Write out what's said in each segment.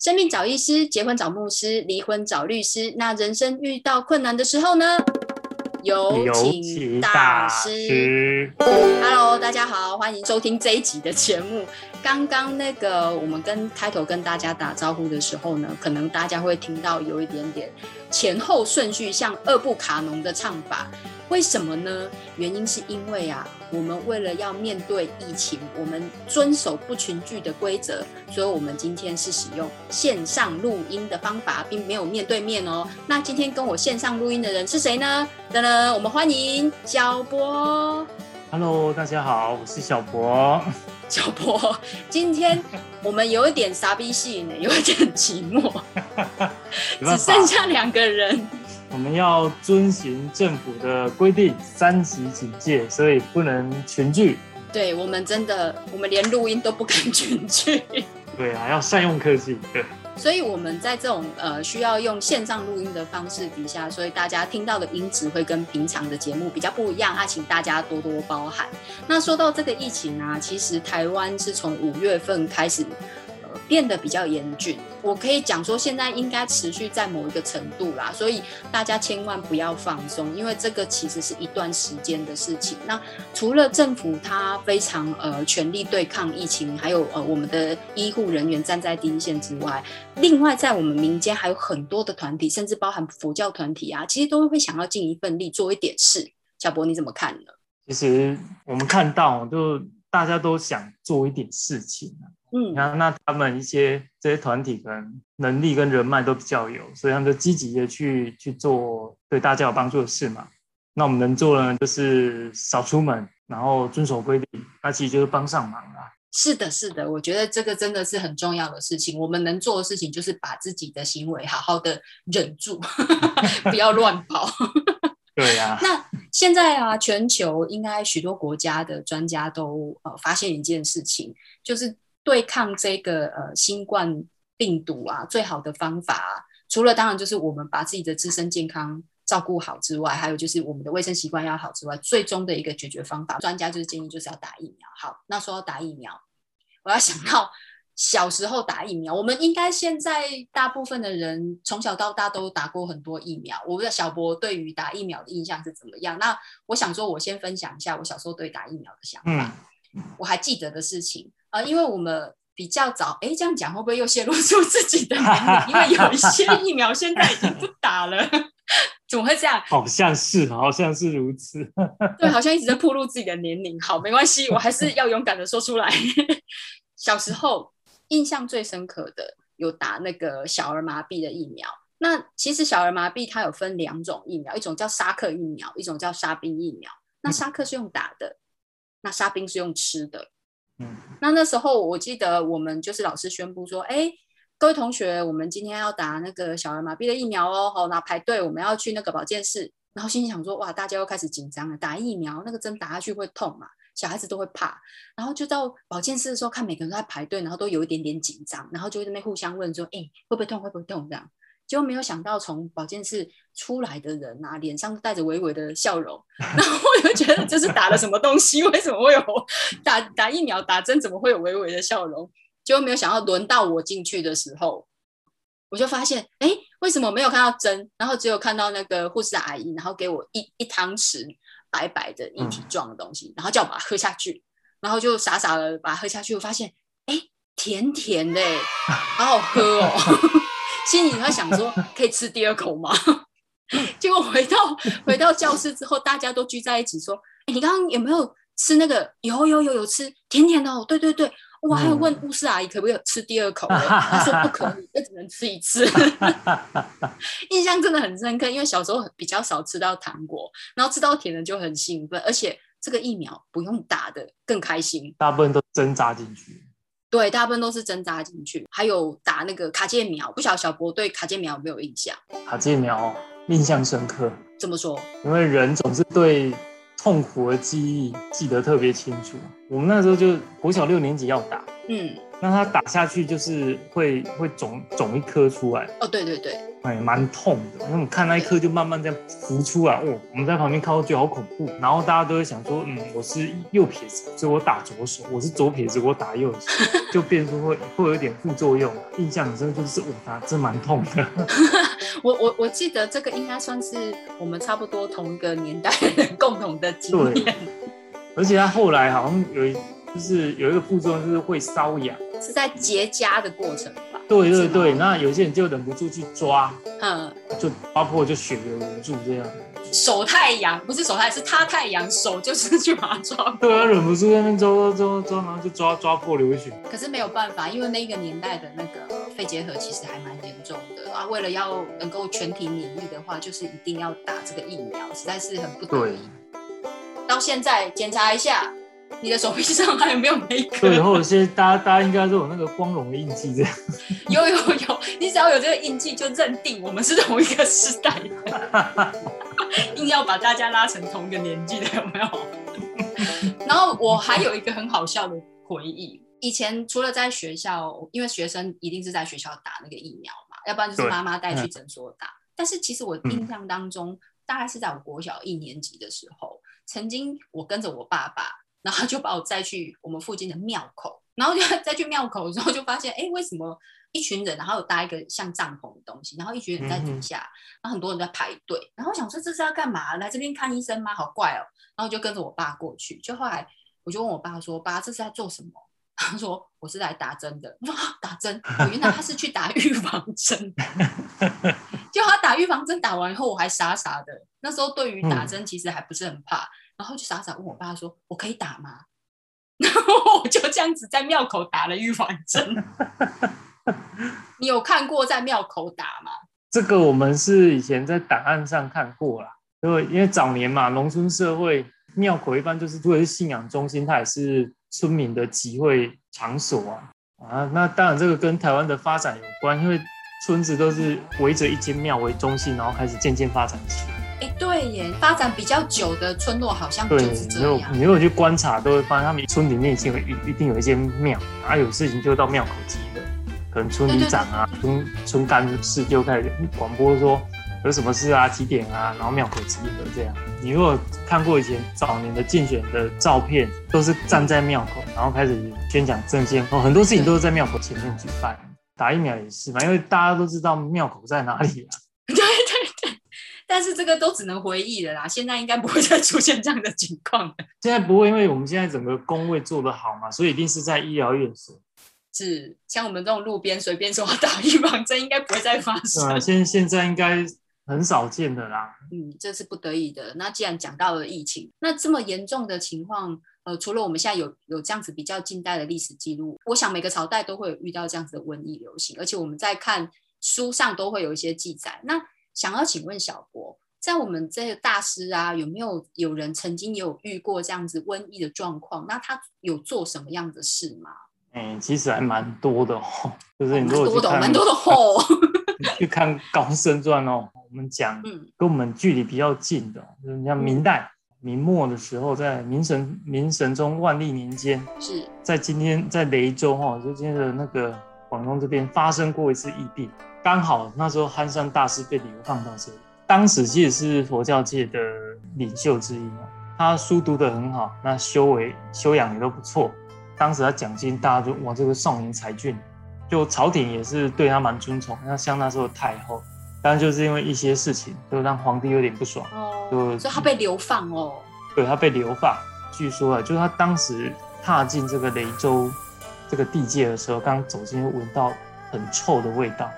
生命找医师，结婚找牧师，离婚找律师。那人生遇到困难的时候呢？有请大师。Hello，大家好，欢迎收听这一集的节目。刚刚那个我们跟开头跟大家打招呼的时候呢，可能大家会听到有一点点前后顺序像二部卡农的唱法。为什么呢？原因是因为啊，我们为了要面对疫情，我们遵守不群聚的规则，所以我们今天是使用线上录音的方法，并没有面对面哦。那今天跟我线上录音的人是谁呢？噔噔，我们欢迎小博。Hello，大家好，我是小博。小博，今天我们有一点傻逼戏呢，有一点寂寞，只剩下两个人。我们要遵循政府的规定，三级警戒，所以不能群聚。对我们真的，我们连录音都不敢群聚。对啊，要善用科技。对，所以我们在这种呃需要用线上录音的方式底下，所以大家听到的音质会跟平常的节目比较不一样啊，请大家多多包涵。那说到这个疫情啊，其实台湾是从五月份开始。变得比较严峻，我可以讲说现在应该持续在某一个程度啦，所以大家千万不要放松，因为这个其实是一段时间的事情。那除了政府他非常呃全力对抗疫情，还有呃我们的医护人员站在第一线之外，另外在我们民间还有很多的团体，甚至包含佛教团体啊，其实都会想要尽一份力做一点事。小博你怎么看呢？其实我们看到就大家都想做一点事情啊。嗯，那那他们一些这些团体可能能力跟人脉都比较有，所以他们就积极的去去做对大家有帮助的事嘛。那我们能做呢，就是少出门，然后遵守规定，那其实就是帮上忙啊。是的，是的，我觉得这个真的是很重要的事情。我们能做的事情就是把自己的行为好好的忍住，不要乱跑。对呀。那现在啊，全球应该许多国家的专家都呃发现一件事情，就是。对抗这个呃新冠病毒啊，最好的方法，除了当然就是我们把自己的自身健康照顾好之外，还有就是我们的卫生习惯要好之外，最终的一个解决方法，专家就是建议就是要打疫苗。好，那说到打疫苗，我要想到小时候打疫苗，我们应该现在大部分的人从小到大都打过很多疫苗。我不知道小博对于打疫苗的印象是怎么样？那我想说，我先分享一下我小时候对打疫苗的想法。我还记得的事情。啊，因为我们比较早，哎，这样讲会不会又泄露出自己的年龄？因为有一些 疫苗现在已经不打了，怎么会这样？好像是，好像是如此。对，好像一直在暴露自己的年龄。好，没关系，我还是要勇敢的说出来。小时候印象最深刻的有打那个小儿麻痹的疫苗。那其实小儿麻痹它有分两种疫苗，一种叫沙克疫苗，一种叫沙宾疫苗。那沙克是用打的，那沙宾是用吃的。那那时候我记得我们就是老师宣布说，哎，各位同学，我们今天要打那个小儿麻痹的疫苗哦，好，那排队，我们要去那个保健室。然后心想说，哇，大家又开始紧张了，打疫苗那个针打下去会痛嘛，小孩子都会怕。然后就到保健室的时候，看每个人都在排队，然后都有一点点紧张，然后就在那边互相问说，哎，会不会痛？会不会痛？这样。结果没有想到，从保健室出来的人啊，脸上带着微微的笑容，然后我就觉得这是打了什么东西？为什么会有打打疫苗打针？怎么会有微微的笑容？结果没有想到，轮到我进去的时候，我就发现，哎，为什么没有看到针？然后只有看到那个护士阿姨，然后给我一一汤匙白白的一体状的东西，然后叫我把它喝下去，然后就傻傻的把它喝下去，我发现，哎，甜甜的，好好喝哦。心里在想说，可以吃第二口吗？结果回到回到教室之后，大家都聚在一起说：“，你刚刚有没有吃那个？有有有有吃，甜甜的哦。对对对，我还有问护士阿姨可不可以吃第二口，她说不可以，那只能吃一次。印象真的很深刻，因为小时候比较少吃到糖果，然后吃到甜的就很兴奋，而且这个疫苗不用打的更开心，大部分都针扎进去。对，大部分都是针扎进去，还有打那个卡介苗。不晓得小博对卡介苗有没有印象？卡介苗印象深刻。怎么说？因为人总是对痛苦的记忆记得特别清楚。我们那时候就国小六年级要打，嗯，那它打下去就是会会肿肿一颗出来。哦，对对对，哎，蛮痛的。那我看那一颗就慢慢这样浮出来，哦，我们在旁边看，我觉得好恐怖。然后大家都会想说，嗯，我是右撇子，所以我打左手；我是左撇子，我打右手，就变出会会有一点副作用。印象很深就是，我打真蛮痛的。我我我记得这个应该算是我们差不多同一个年代人 共同的经验。而且他后来好像有一。就是有一个副作用，就是会瘙痒，是在结痂的过程吧？对对对，那有些人就忍不住去抓，嗯，就抓破就血流无助这样。手太阳，不是手太，是他太阳，手就是去把它抓。对啊，忍不住在那抓抓抓抓，然后就抓抓破流血。可是没有办法，因为那个年代的那个肺结核其实还蛮严重的啊。为了要能够全体免疫的话，就是一定要打这个疫苗，实在是很不得已。到现在检查一下。你的手臂上还有没有玫瑰？对，或者是大家大家应该都有那个光荣的印记，这样。有有有，你只要有这个印记，就认定我们是同一个时代的。硬要把大家拉成同一个年纪的，有没有？然后我还有一个很好笑的回忆，以前除了在学校，因为学生一定是在学校打那个疫苗嘛，要不然就是妈妈带去诊所打。但是其实我印象当中，大概是在我国小一年级的时候，曾经我跟着我爸爸。然后就把我载去我们附近的庙口，然后就 再去庙口的时候，就发现，哎，为什么一群人，然后有搭一个像帐篷的东西，然后一群人在底下，然后很多人在排队，然后想说这是要干嘛？来这边看医生吗？好怪哦。然后就跟着我爸过去，就后来我就问我爸说：“爸，这是在做什么？” 他说：“我是来打针的。”我说：“打针？我原来他是去打预防针。”就他打预防针打完以后，我还傻傻的，那时候对于打针其实还不是很怕。然后就傻傻问我爸说：“我可以打吗？” 然后我就这样子在庙口打了预防针。你有看过在庙口打吗？这个我们是以前在档案上看过啦，因为因为早年嘛，农村社会庙口一般就是作为信仰中心，它也是村民的集会场所啊。啊，那当然这个跟台湾的发展有关，因为村子都是围着一间庙为中心，然后开始渐渐发展起来。哎，对耶，发展比较久的村落好像就是这样。你如果去观察，都会发现他们村里面一定有一一定有一间庙，啊，有事情就到庙口集合，可能村里长啊、村村干事就开始广播说有什么事啊、几点啊，然后庙口集合这样。你如果看过以前早年的竞选的照片，都是站在庙口，然后开始宣讲政见，哦，很多事情都是在庙口前面举办。打疫苗也是嘛，因为大家都知道庙口在哪里啊。但是这个都只能回忆了啦，现在应该不会再出现这样的情况了。现在不会，因为我们现在整个工位做得好嘛，所以一定是在医疗院所。是，像我们这种路边随便说打预防针，应该不会再发生。啊，现现在应该很少见的啦。嗯，这是不得已的。那既然讲到了疫情，那这么严重的情况，呃，除了我们现在有有这样子比较近代的历史记录，我想每个朝代都会有遇到这样子的瘟疫流行，而且我们在看书上都会有一些记载。那想要请问小博，在我们这些大师啊，有没有有人曾经有遇过这样子瘟疫的状况？那他有做什么样的事吗？嗯，其实还蛮多的哦，就是你如果去看，蛮多的哦，去看《高僧传》哦，我们讲跟我们距离比较近的，就是像明代明末的时候，在明神明神宗万历年间，是在今天在雷州哈，就今天的那个广东这边发生过一次疫病。刚好那时候憨山大师被流放到这里，当时其实是佛教界的领袖之一嘛，他书读得很好，那修为修养也都不错。当时他讲经，大家就哇这个少年才俊，就朝廷也是对他蛮尊崇。那像那时候太后，当然就是因为一些事情，就让皇帝有点不爽，哦就所以他被流放哦。对他被流放，据说啊，就是他当时踏进这个雷州这个地界的时候，刚走进闻到很臭的味道。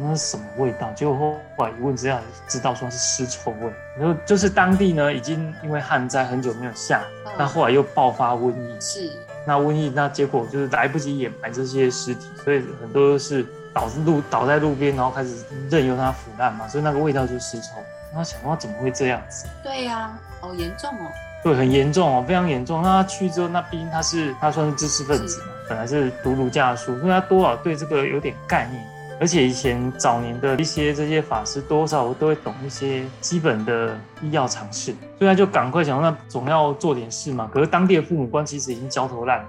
那是什么味道？结果后来一问之下，知道说是尸臭味。然后就是当地呢，已经因为旱灾很久没有下，那后来又爆发瘟疫。是，那瘟疫那结果就是来不及掩埋这些尸体，所以很多都是倒路倒在路边，然后开始任由它腐烂嘛。所以那个味道就是尸臭。然后想到怎么会这样子？对呀，好严重哦。对，很严重哦，非常严重。那他去之后，那毕竟他是他算是知识分子嘛，本来是读儒家的书，所以他多少对这个有点概念。而且以前早年的一些这些法师，多少都会懂一些基本的医药常识，所以他就赶快想，那总要做点事嘛。可是当地的父母官其实已经焦头烂额，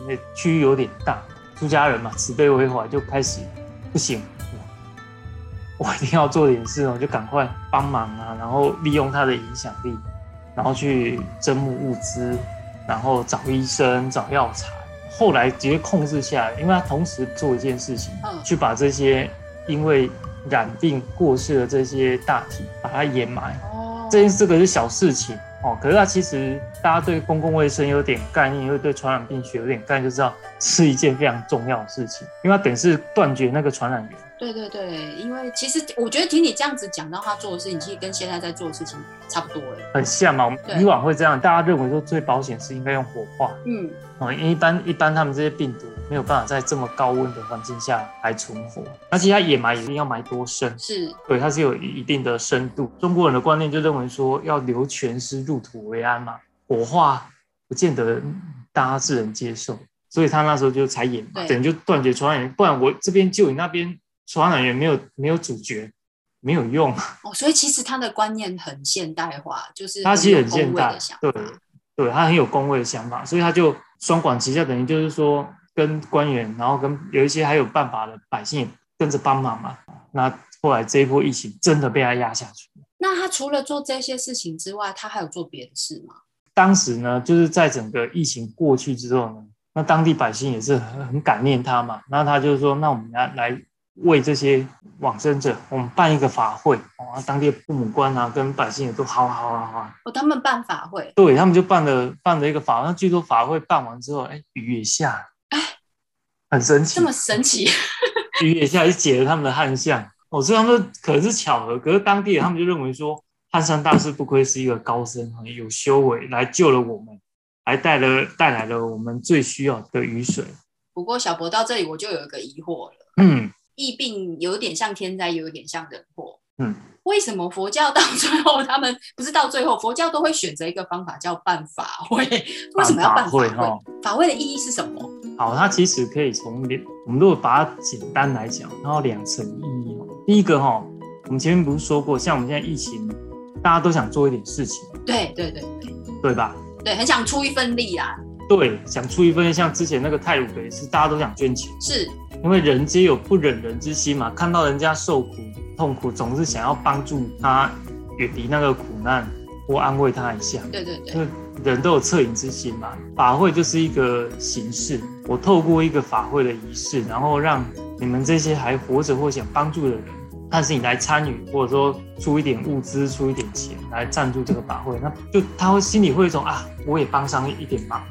因为区域有点大，出家人嘛，慈悲为怀，就开始不行，我一定要做点事哦，就赶快帮忙啊，然后利用他的影响力，然后去征募物资，然后找医生、找药材。后来直接控制下来，因为他同时做一件事情，去把这些因为染病过世的这些大体把它掩埋。哦，这件这个是小事情。哦，可是他其实大家对公共卫生有点概念，因为对传染病学有点概念，就知道是一件非常重要的事情，因为它等于是断绝那个传染源。对对对，因为其实我觉得听你这样子讲到他做的事情，其实跟现在在做的事情差不多哎，很像嘛。我们以往会这样，大家认为说最保险是应该用火化。嗯，哦，因为一般一般他们这些病毒没有办法在这么高温的环境下还存活，而且它掩埋一定要埋多深？是，对，它是有一定的深度。中国人的观念就认为说要留全尸入土为安嘛，火化不见得大家是能接受，所以他那时候就才演嘛，等于就断绝传染源，不然我这边救你那边。传染源没有没有主角，没有用哦。所以其实他的观念很现代化，就是他其实很现代，对对，他很有工位的想法，所以他就双管齐下，等于就是说跟官员，然后跟有一些还有办法的百姓也跟着帮忙嘛。那后来这一波疫情真的被他压下去。那他除了做这些事情之外，他还有做别的事吗？当时呢，就是在整个疫情过去之后呢，那当地百姓也是很很感念他嘛。那他就是说，那我们来来。为这些往生者，我们办一个法会哦，当地父母官啊，跟百姓也都好好好好。哦，他们办法会，对他们就办了办了一个法，那据说法会办完之后，哎，雨也下了，哎，很神奇，这么神奇，雨也下，就解了他们的旱象。我知道他们可能是巧合，可是当地人他们就认为说，汉山大师不愧是一个高僧，有修为，来救了我们，还带了带来了我们最需要的雨水。不过小博到这里，我就有一个疑惑了，嗯。疫病有点像天灾，有点像人祸。嗯，为什么佛教到最后，他们不是到最后，佛教都会选择一个方法叫办法会？为什么要办法会？法会的意义是什么？好，它其实可以从两，我们如果把它简单来讲，然后两层意义哦。第一个哈，我们前面不是说过，像我们现在疫情，大家都想做一点事情。对对对对，对吧？对，很想出一份力啊。对，想出一份，像之前那个泰鲁格也是，大家都想捐钱。是。因为人皆有不忍人之心嘛，看到人家受苦痛苦，总是想要帮助他远离那个苦难，或安慰他一下。对对对，人都有恻隐之心嘛。法会就是一个形式，我透过一个法会的仪式，然后让你们这些还活着或想帮助的人，但是你来参与，或者说出一点物资、出一点钱来赞助这个法会，那就他会心里会一种啊，我也帮上一点忙，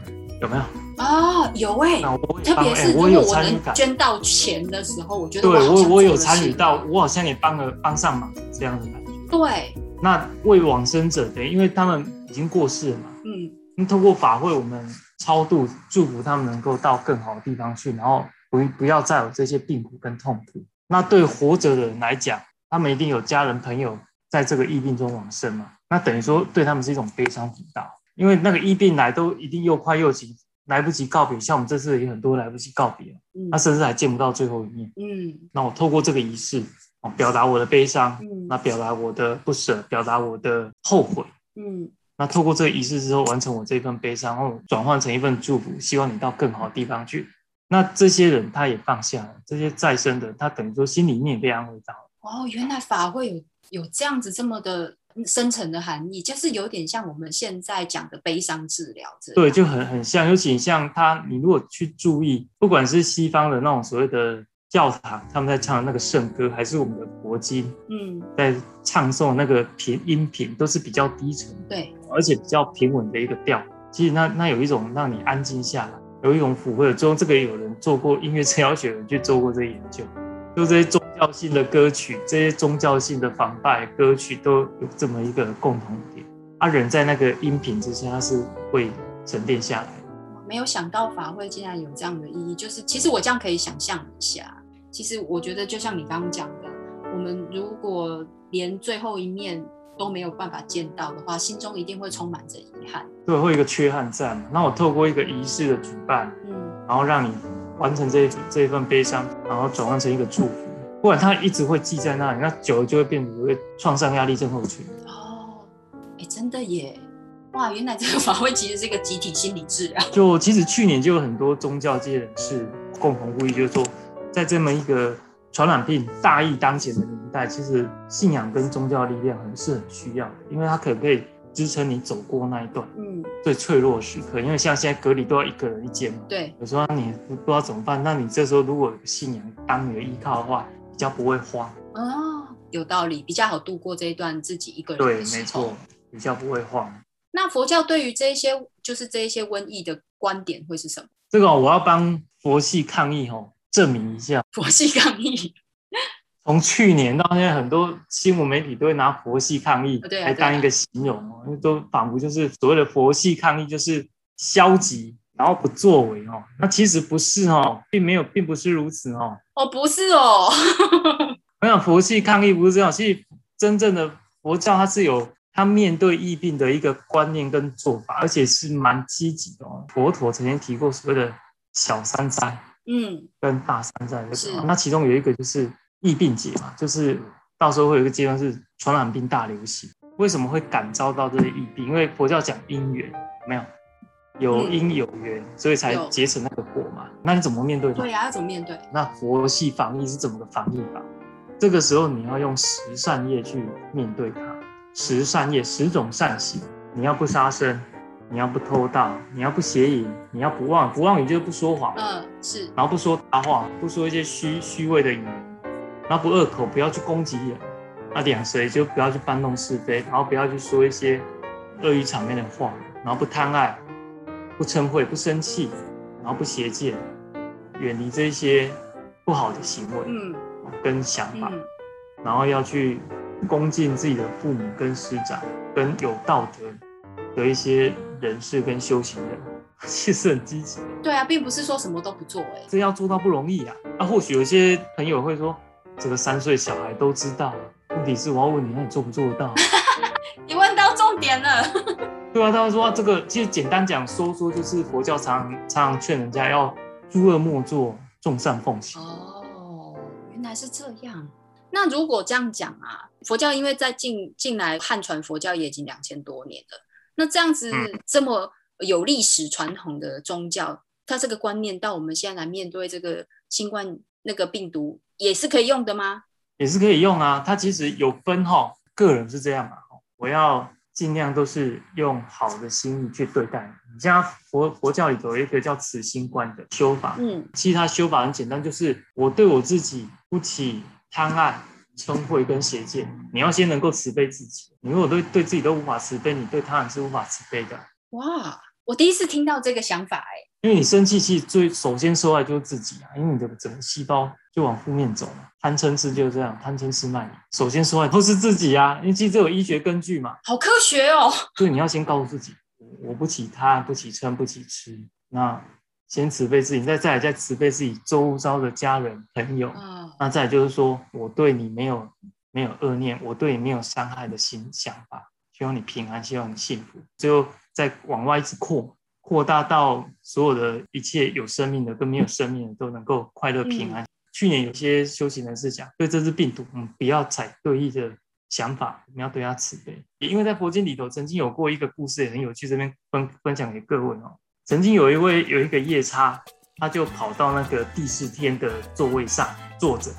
有没有？啊，有哎，特别是如果我能捐到钱的时候，我觉得对我我有参与到，我好像也帮了帮上忙这样的感觉。对，那为往生者的，因为他们已经过世了嘛，嗯，那通过法会，我们超度祝福他们能够到更好的地方去，然后不不要再有这些病苦跟痛苦。那对活着的人来讲，他们一定有家人朋友在这个疫病中往生嘛，那等于说对他们是一种悲伤辅导，因为那个疫病来都一定又快又急。来不及告别，像我们这次也很多来不及告别，他甚至还见不到最后一面。嗯，那我透过这个仪式，哦，表达我的悲伤，嗯，那表达我的不舍，表达我的后悔，嗯，那透过这个仪式之后，完成我这份悲伤，然后转换成一份祝福，希望你到更好的地方去。那这些人他也放下了，这些再生的，他等于说心里面也被安慰到了。哦，原来法会有有这样子这么的。深层的含义就是有点像我们现在讲的悲伤治疗，对，就很很像，尤其像他，你如果去注意，不管是西方的那种所谓的教堂，他们在唱的那个圣歌，还是我们的佛经，嗯，在唱诵那个频音频，都是比较低沉，对，而且比较平稳的一个调。其实那那有一种让你安静下来，有一种抚慰的作用。这个有人做过音乐治疗学，人去做过这个研究。就这些宗教性的歌曲，这些宗教性的仿拜歌曲都有这么一个共同点，啊，人在那个音频之下，他是会沉淀下来。没有想到法会竟然有这样的意义，就是其实我这样可以想象一下，其实我觉得就像你刚刚讲的，我们如果连最后一面都没有办法见到的话，心中一定会充满着遗憾。对，会有一个缺憾在嘛？那我透过一个仪式的举办，嗯，然后让你。完成这这一份悲伤，然后转换成一个祝福，不然它一直会记在那里，那久了就会变成一个创伤压力症候群。哦，哎，真的耶！哇，原来这个法会其实是一个集体心理治疗。就其实去年就有很多宗教界人士共同呼吁，就是说，在这么一个传染病大疫当前的年代，其实信仰跟宗教力量很是很需要的，因为它可不可以支撑你走过那一段嗯最脆弱的时刻？因为像现在隔离都要一个人一间嘛，对，有时候你不知道怎么办，那你这时候如果有信仰当你的依靠的话，比较不会慌哦，有道理，比较好度过这一段自己一个人对，没错，比较不会慌。那佛教对于这些就是这一些瘟疫的观点会是什么？这个我要帮佛系抗疫哦，证明一下。佛系抗议，从去年到现在，很多新闻媒体都会拿佛系抗议来当一个形容哦，因为都仿佛就是所谓的佛系抗议就是消极，然后不作为哦。那其实不是哦，并没有，并不是如此哦。哦，不是哦。我想佛系抗议不是这样，其实真正的佛教它是有。它面对疫病的一个观念跟做法，而且是蛮积极的哦。佛陀曾经提过所谓的小三灾，嗯，跟大三灾是。那其中有一个就是疫病节嘛，就是到时候会有一个阶段是传染病大流行。为什么会感召到这些疫病？因为佛教讲因缘，没有有因有缘，所以才结成那个果嘛。那你怎么面对？对呀，要怎么面对？那佛系防疫是怎么个防疫法？这个时候你要用十善业去面对它。十善业，十种善行。你要不杀生，你要不偷盗，你要不邪淫，你要不妄，不妄语就是不说谎。嗯，是。然后不说大话，不说一些虚虚伪的语言，然后不恶口，不要去攻击人。那两舌就不要去搬弄是非，然后不要去说一些恶语场面的话，然后不贪爱，不嗔恚，不生气，然后不邪见，远离这些不好的行为，嗯，跟想法，然后要去。恭敬自己的父母跟师长，跟有道德的一些人士跟修行人，其实很积极。对啊，并不是说什么都不做，哎，这要做到不容易啊。那或许有些朋友会说，这个三岁小孩都知道，问题是我要问你，那你做不做得到？你问到重点了。对啊，他们说这个其实简单讲说说，就是佛教常常劝人家要诸恶莫作，众善奉行。哦，原来是这样。那如果这样讲啊，佛教因为在近近来汉传佛教也已经两千多年了，那这样子这么有历史传统的宗教，它这个观念到我们现在来面对这个新冠那个病毒，也是可以用的吗？也是可以用啊，它其实有分哈，个人是这样嘛，我要尽量都是用好的心意去对待。你像佛佛教里头有一个叫慈心观的修法，嗯，其实它修法很简单，就是我对我自己不起。贪爱、嗔慧跟邪见，你要先能够慈悲自己。你如果对对自己都无法慈悲，你对他人是无法慈悲的。哇，我第一次听到这个想法哎。因为你生气，其实最首先受害就是自己啊，因为你的整个细胞就往负面走了。贪嗔痴就是这样，贪嗔痴慢疑，首先受害都是自己啊。因为其实这有医学根据嘛。好科学哦。所以你要先告诉自己，我不起贪，不起嗔，不起痴。那先慈悲自己，再再来再慈悲自己周遭的家人朋友。那再就是说，我对你没有没有恶念，我对你没有伤害的心想法，希望你平安，希望你幸福。最后再往外一直扩，扩大到所有的一切有生命的跟没有生命的都能够快乐平安。去年有些修行人士讲，对这只病毒，嗯，不要采对弈的想法，我们要对他慈悲。也因为在佛经里头曾经有过一个故事，也很有趣，这边分分享给各位哦。曾经有一位有一个夜叉。他就跑到那个第四天的座位上坐着，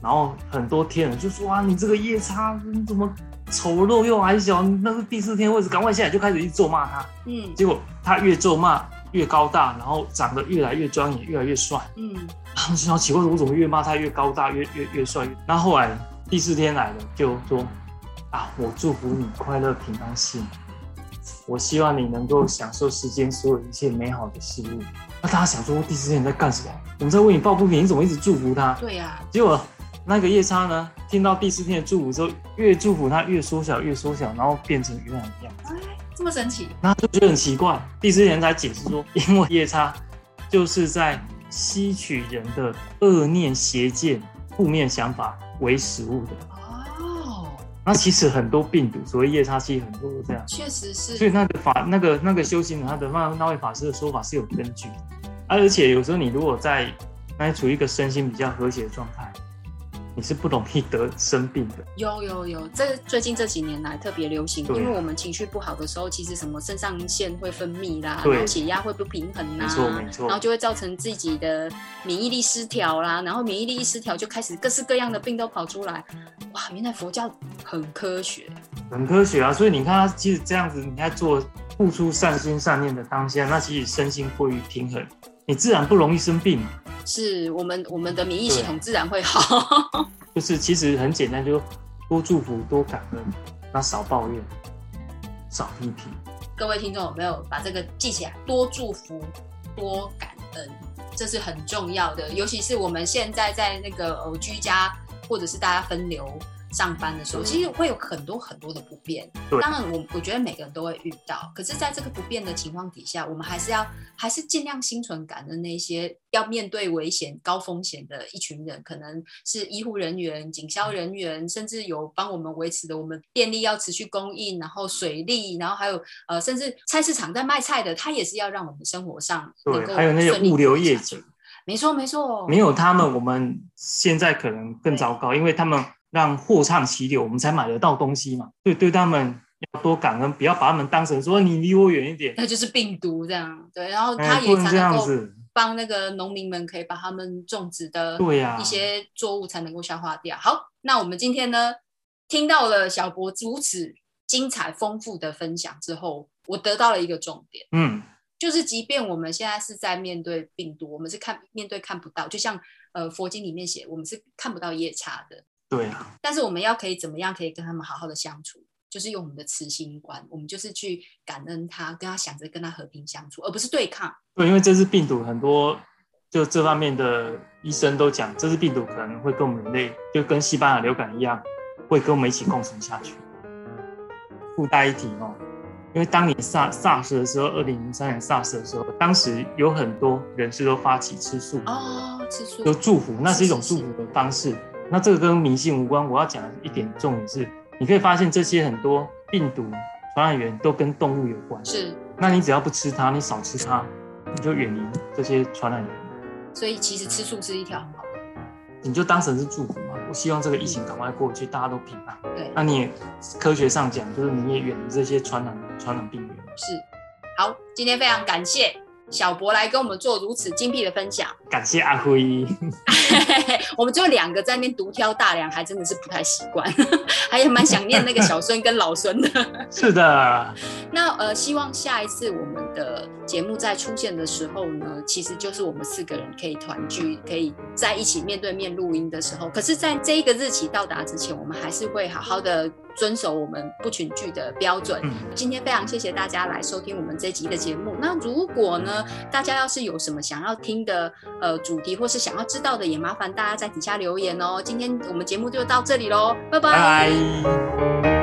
然后很多天人就说：“啊，你这个夜叉，你怎么丑陋又矮小？那是第四天位置，赶快下来！”就开始去咒骂他。嗯，结果他越咒骂越高大，然后长得越来越庄严，越来越帅。嗯，他们好奇怪，我怎么越骂他越高大，越越越帅？那后来第四天来了，就说：“啊，我祝福你快乐平安幸福。”我希望你能够享受世间所有一切美好的事物。那大家想说，第四天在干什么？我们在为你抱不平，你怎么一直祝福他？对呀。结果那个夜叉呢，听到第四天的祝福之后，越祝福他越缩小，越缩小，然后变成原来的样子。哎，这么神奇？那就觉得很奇怪。第四天才解释说，因为夜叉就是在吸取人的恶念、邪见、负面想法为食物的。那其实很多病毒，所谓夜叉期很多都这样，确实是。所以那个法，那个那个修行人，他的那那位法师的说法是有根据的。而且有时候你如果在那处于一个身心比较和谐的状态，你是不容易得生病的。有有有，这最近这几年来特别流行，因为我们情绪不好的时候，其实什么肾上腺会分泌啦，然后血压会不平衡啦，没错没错，然后就会造成自己的免疫力失调啦，然后免疫力一失调就开始各式各样的病都跑出来。哇，原来佛教很科学，很科学啊！所以你看，他其实这样子，你在做付出善心善念的当下，那其实身心过于平衡。你自然不容易生病，是我们我们的免疫系统自然会好。就是其实很简单，就多祝福，多感恩，那少抱怨，少批评。各位听众有没有把这个记起来？多祝福，多感恩，这是很重要的。尤其是我们现在在那个呃居家，或者是大家分流。上班的时候，其实会有很多很多的不便。当然，我我觉得每个人都会遇到。可是，在这个不便的情况底下，我们还是要还是尽量心存感恩。那些要面对危险、高风险的一群人，可能是医护人员、警消人员，甚至有帮我们维持的我们电力要持续供应，然后水利，然后还有呃，甚至菜市场在卖菜的，他也是要让我们生活上对，还有那些物流业者，没错没错，没有他们，我们现在可能更糟糕，因为他们。让货畅其流，我们才买得到东西嘛。对，对他们要多感恩，不要把他们当成说你离我远一点。那就是病毒这样。对，然后他也才能够帮那个农民们可以把他们种植的对呀一些作物才能够消化掉。好，那我们今天呢，听到了小博如此精彩丰富的分享之后，我得到了一个重点，嗯，就是即便我们现在是在面对病毒，我们是看面对看不到，就像呃佛经里面写，我们是看不到夜叉的。对啊，但是我们要可以怎么样可以跟他们好好的相处？就是用我们的慈心观，我们就是去感恩他，跟他想着跟他和平相处，而不是对抗。对，因为这次病毒很多就这方面的医生都讲，这次病毒可能会跟我们人类就跟西班牙流感一样，会跟我们一起共存下去。附带一提哦，因为当你 SARS 的时候，二零零三年 SARS 的时候，当时有很多人士都发起吃素哦，吃素就祝福，那是一种祝福的方式。那这个跟迷信无关。我要讲的一点重点是，你可以发现这些很多病毒传染源都跟动物有关。是，那你只要不吃它，你少吃它，你就远离这些传染源。所以其实吃素是一条很好的。你就当成是祝福嘛。我希望这个疫情赶快过去，大家都平安。对。那你也科学上讲，就是你也远离这些传染传染病源。是。好，今天非常感谢。小博来跟我们做如此精辟的分享，感谢阿辉。我们就两个在那边独挑大梁，还真的是不太习惯，还也蛮想念那个小孙跟老孙的。是的。那呃，希望下一次我们的节目再出现的时候呢，其实就是我们四个人可以团聚，可以在一起面对面录音的时候。可是，在这一个日期到达之前，我们还是会好好的。遵守我们不群聚的标准。今天非常谢谢大家来收听我们这集的节目。那如果呢，大家要是有什么想要听的呃主题，或是想要知道的，也麻烦大家在底下留言哦。今天我们节目就到这里喽，拜拜。